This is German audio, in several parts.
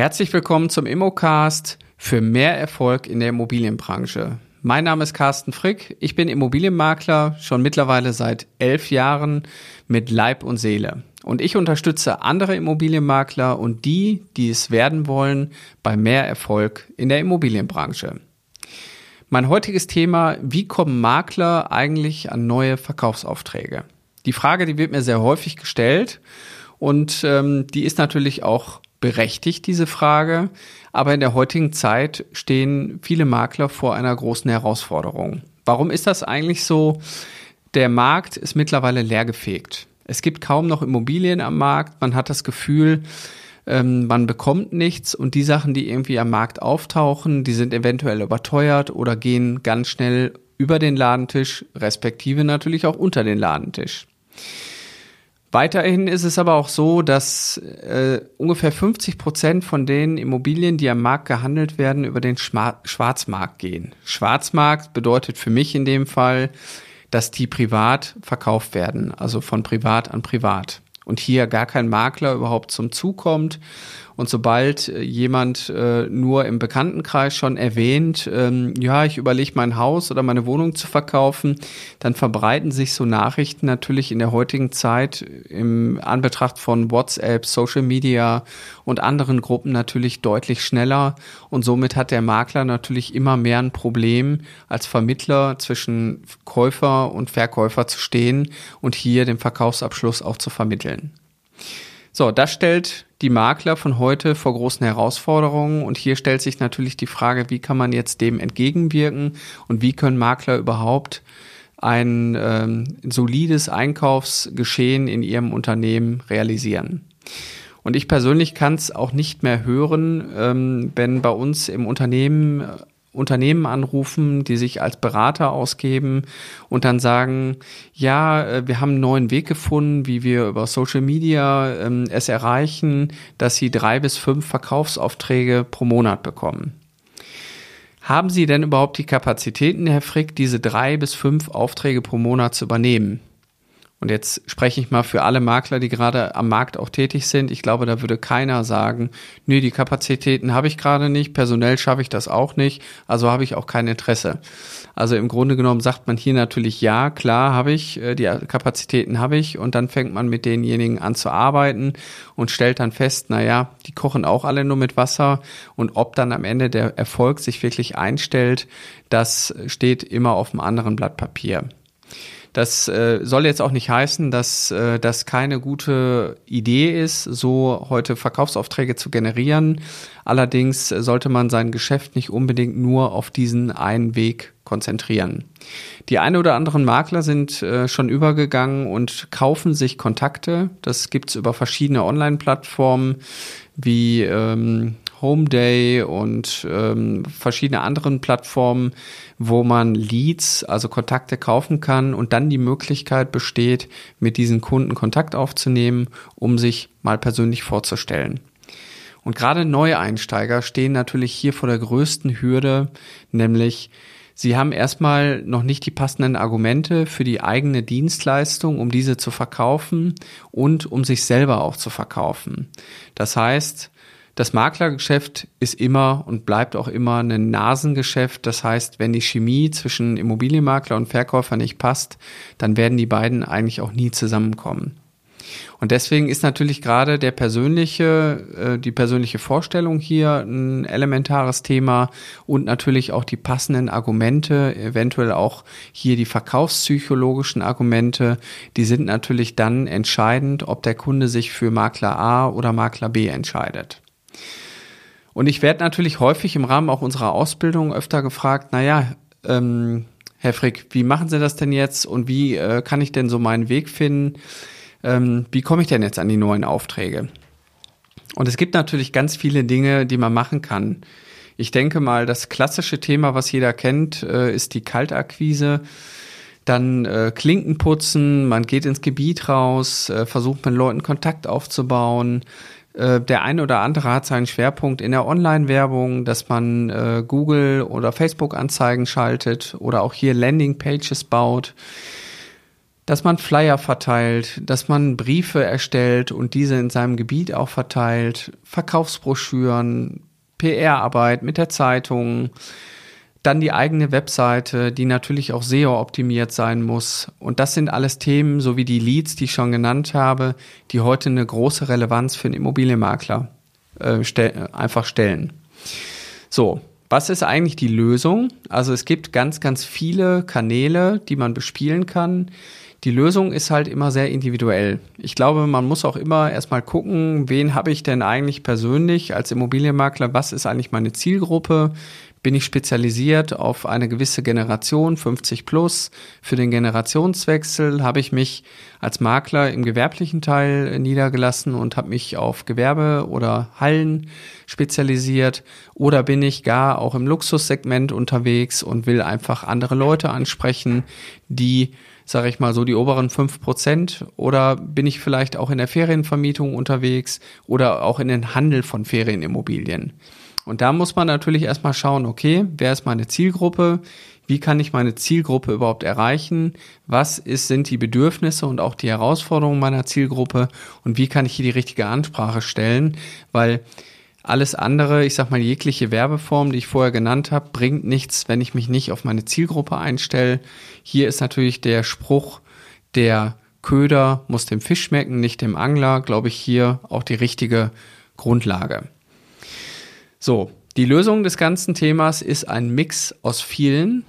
Herzlich willkommen zum Immocast für mehr Erfolg in der Immobilienbranche. Mein Name ist Carsten Frick. Ich bin Immobilienmakler schon mittlerweile seit elf Jahren mit Leib und Seele. Und ich unterstütze andere Immobilienmakler und die, die es werden wollen, bei mehr Erfolg in der Immobilienbranche. Mein heutiges Thema, wie kommen Makler eigentlich an neue Verkaufsaufträge? Die Frage, die wird mir sehr häufig gestellt und ähm, die ist natürlich auch berechtigt, diese Frage. Aber in der heutigen Zeit stehen viele Makler vor einer großen Herausforderung. Warum ist das eigentlich so? Der Markt ist mittlerweile leergefegt. Es gibt kaum noch Immobilien am Markt. Man hat das Gefühl, ähm, man bekommt nichts und die Sachen, die irgendwie am Markt auftauchen, die sind eventuell überteuert oder gehen ganz schnell über den Ladentisch, respektive natürlich auch unter den Ladentisch. Weiterhin ist es aber auch so, dass äh, ungefähr 50 Prozent von den Immobilien, die am Markt gehandelt werden, über den Schma Schwarzmarkt gehen. Schwarzmarkt bedeutet für mich in dem Fall, dass die privat verkauft werden, also von privat an privat. Und hier gar kein Makler überhaupt zum Zug kommt und sobald äh, jemand äh, nur im Bekanntenkreis schon erwähnt, ähm, ja, ich überlege mein Haus oder meine Wohnung zu verkaufen, dann verbreiten sich so Nachrichten natürlich in der heutigen Zeit im Anbetracht von WhatsApp, Social Media und anderen Gruppen natürlich deutlich schneller. Und somit hat der Makler natürlich immer mehr ein Problem, als Vermittler zwischen Käufer und Verkäufer zu stehen und hier den Verkaufsabschluss auch zu vermitteln. So, das stellt die Makler von heute vor großen Herausforderungen und hier stellt sich natürlich die Frage, wie kann man jetzt dem entgegenwirken und wie können Makler überhaupt ein ähm, solides Einkaufsgeschehen in ihrem Unternehmen realisieren. Und ich persönlich kann es auch nicht mehr hören, ähm, wenn bei uns im Unternehmen Unternehmen anrufen, die sich als Berater ausgeben und dann sagen, ja, äh, wir haben einen neuen Weg gefunden, wie wir über Social Media ähm, es erreichen, dass sie drei bis fünf Verkaufsaufträge pro Monat bekommen. Haben Sie denn überhaupt die Kapazitäten, Herr Frick, diese drei bis fünf Aufträge pro Monat zu übernehmen? Und jetzt spreche ich mal für alle Makler, die gerade am Markt auch tätig sind. Ich glaube, da würde keiner sagen, nee, die Kapazitäten habe ich gerade nicht, personell schaffe ich das auch nicht, also habe ich auch kein Interesse. Also im Grunde genommen sagt man hier natürlich, ja, klar habe ich, äh, die Kapazitäten habe ich und dann fängt man mit denjenigen an zu arbeiten und stellt dann fest, na ja, die kochen auch alle nur mit Wasser und ob dann am Ende der Erfolg sich wirklich einstellt, das steht immer auf einem anderen Blatt Papier. Das äh, soll jetzt auch nicht heißen, dass äh, das keine gute Idee ist, so heute Verkaufsaufträge zu generieren. Allerdings sollte man sein Geschäft nicht unbedingt nur auf diesen einen Weg konzentrieren. Die eine oder anderen Makler sind äh, schon übergegangen und kaufen sich Kontakte. Das gibt's über verschiedene Online-Plattformen wie ähm, Homeday und ähm, verschiedene anderen Plattformen, wo man Leads, also Kontakte kaufen kann und dann die Möglichkeit besteht, mit diesen Kunden Kontakt aufzunehmen, um sich mal persönlich vorzustellen. Und gerade Neueinsteiger stehen natürlich hier vor der größten Hürde, nämlich Sie haben erstmal noch nicht die passenden Argumente für die eigene Dienstleistung, um diese zu verkaufen und um sich selber auch zu verkaufen. Das heißt, das Maklergeschäft ist immer und bleibt auch immer ein Nasengeschäft. Das heißt, wenn die Chemie zwischen Immobilienmakler und Verkäufer nicht passt, dann werden die beiden eigentlich auch nie zusammenkommen. Und deswegen ist natürlich gerade der persönliche, äh, die persönliche Vorstellung hier ein elementares Thema und natürlich auch die passenden Argumente, eventuell auch hier die verkaufspsychologischen Argumente, die sind natürlich dann entscheidend, ob der Kunde sich für Makler A oder Makler B entscheidet. Und ich werde natürlich häufig im Rahmen auch unserer Ausbildung öfter gefragt, naja, ähm, Herr Frick, wie machen Sie das denn jetzt und wie äh, kann ich denn so meinen Weg finden? Ähm, wie komme ich denn jetzt an die neuen Aufträge? Und es gibt natürlich ganz viele Dinge, die man machen kann. Ich denke mal, das klassische Thema, was jeder kennt, äh, ist die Kaltakquise. Dann äh, Klinken putzen, man geht ins Gebiet raus, äh, versucht mit Leuten Kontakt aufzubauen, äh, der eine oder andere hat seinen Schwerpunkt in der Online-Werbung, dass man äh, Google oder Facebook-Anzeigen schaltet oder auch hier Landing-Pages baut. dass man Flyer verteilt, dass man Briefe erstellt und diese in seinem Gebiet auch verteilt, Verkaufsbroschüren, PR-Arbeit mit der Zeitung, dann die eigene Webseite, die natürlich auch SEO-optimiert sein muss. Und das sind alles Themen, so wie die Leads, die ich schon genannt habe, die heute eine große Relevanz für einen Immobilienmakler äh, stell einfach stellen. So, was ist eigentlich die Lösung? Also es gibt ganz, ganz viele Kanäle, die man bespielen kann. Die Lösung ist halt immer sehr individuell. Ich glaube, man muss auch immer erstmal gucken, wen habe ich denn eigentlich persönlich als Immobilienmakler, was ist eigentlich meine Zielgruppe, bin ich spezialisiert auf eine gewisse Generation, 50 plus. Für den Generationswechsel habe ich mich als Makler im gewerblichen Teil niedergelassen und habe mich auf Gewerbe oder Hallen spezialisiert. Oder bin ich gar auch im Luxussegment unterwegs und will einfach andere Leute ansprechen, die sage ich mal so, die oberen fünf Prozent? Oder bin ich vielleicht auch in der Ferienvermietung unterwegs oder auch in den Handel von Ferienimmobilien? Und da muss man natürlich erstmal schauen, okay, wer ist meine Zielgruppe? Wie kann ich meine Zielgruppe überhaupt erreichen? Was ist, sind die Bedürfnisse und auch die Herausforderungen meiner Zielgruppe? Und wie kann ich hier die richtige Ansprache stellen? Weil alles andere, ich sag mal, jegliche Werbeform, die ich vorher genannt habe, bringt nichts, wenn ich mich nicht auf meine Zielgruppe einstelle. Hier ist natürlich der Spruch, der Köder muss dem Fisch schmecken, nicht dem Angler, glaube ich, hier auch die richtige Grundlage. So, die Lösung des ganzen Themas ist ein Mix aus vielen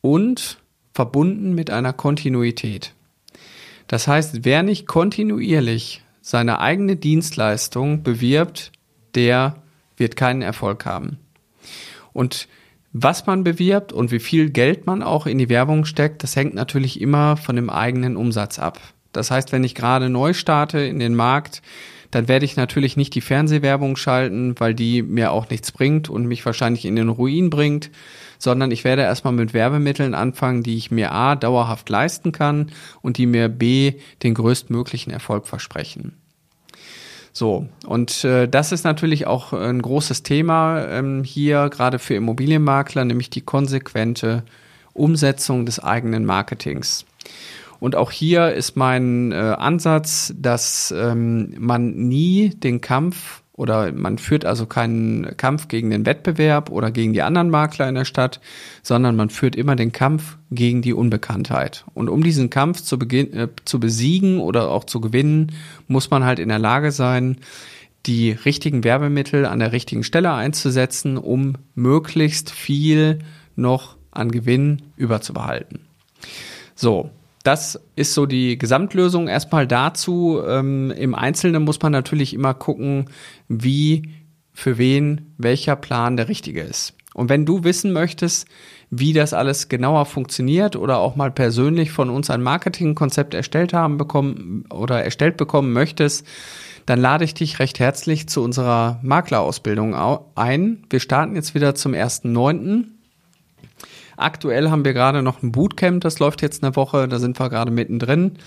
und verbunden mit einer Kontinuität. Das heißt, wer nicht kontinuierlich seine eigene Dienstleistung bewirbt, der wird keinen Erfolg haben. Und was man bewirbt und wie viel Geld man auch in die Werbung steckt, das hängt natürlich immer von dem eigenen Umsatz ab. Das heißt, wenn ich gerade neu starte in den Markt, dann werde ich natürlich nicht die Fernsehwerbung schalten, weil die mir auch nichts bringt und mich wahrscheinlich in den Ruin bringt, sondern ich werde erstmal mit Werbemitteln anfangen, die ich mir A dauerhaft leisten kann und die mir B den größtmöglichen Erfolg versprechen. So, und äh, das ist natürlich auch ein großes Thema ähm, hier, gerade für Immobilienmakler, nämlich die konsequente Umsetzung des eigenen Marketings. Und auch hier ist mein äh, Ansatz, dass ähm, man nie den Kampf oder man führt also keinen Kampf gegen den Wettbewerb oder gegen die anderen Makler in der Stadt, sondern man führt immer den Kampf gegen die Unbekanntheit. Und um diesen Kampf zu, beginn, äh, zu besiegen oder auch zu gewinnen, muss man halt in der Lage sein, die richtigen Werbemittel an der richtigen Stelle einzusetzen, um möglichst viel noch an Gewinn überzubehalten. So, das ist so die Gesamtlösung. Erstmal dazu. Ähm, Im Einzelnen muss man natürlich immer gucken, wie für wen welcher Plan der richtige ist. Und wenn du wissen möchtest, wie das alles genauer funktioniert oder auch mal persönlich von uns ein Marketingkonzept erstellt haben bekommen oder erstellt bekommen möchtest, dann lade ich dich recht herzlich zu unserer Maklerausbildung ein. Wir starten jetzt wieder zum 1.9. Aktuell haben wir gerade noch ein Bootcamp, das läuft jetzt eine Woche, da sind wir gerade mittendrin.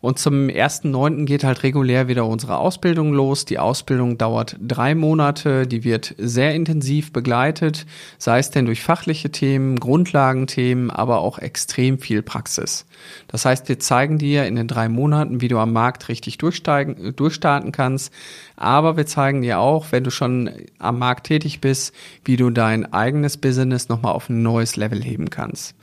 Und zum 1.9. geht halt regulär wieder unsere Ausbildung los. Die Ausbildung dauert drei Monate, die wird sehr intensiv begleitet, sei es denn durch fachliche Themen, Grundlagenthemen, aber auch extrem viel Praxis. Das heißt, wir zeigen dir in den drei Monaten, wie du am Markt richtig durchsteigen, durchstarten kannst, aber wir zeigen dir auch, wenn du schon am Markt tätig bist, wie du dein eigenes Business nochmal auf ein neues Level heben kannst.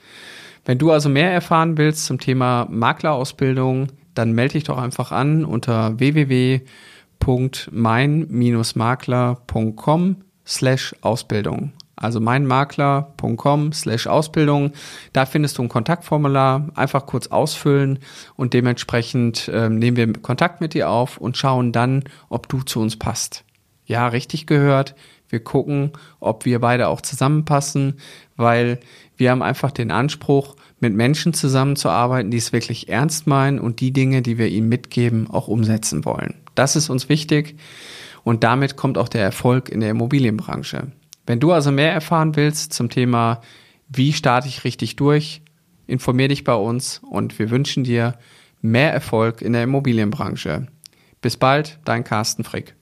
Wenn du also mehr erfahren willst zum Thema Maklerausbildung, dann melde dich doch einfach an unter www.mein-makler.com slash Ausbildung. Also meinmakler.com slash Ausbildung. Da findest du ein Kontaktformular. Einfach kurz ausfüllen und dementsprechend äh, nehmen wir Kontakt mit dir auf und schauen dann, ob du zu uns passt. Ja, richtig gehört. Wir gucken, ob wir beide auch zusammenpassen, weil wir haben einfach den Anspruch, mit Menschen zusammenzuarbeiten, die es wirklich ernst meinen und die Dinge, die wir ihnen mitgeben, auch umsetzen wollen. Das ist uns wichtig und damit kommt auch der Erfolg in der Immobilienbranche. Wenn du also mehr erfahren willst zum Thema, wie starte ich richtig durch, informier dich bei uns und wir wünschen dir mehr Erfolg in der Immobilienbranche. Bis bald, dein Carsten Frick.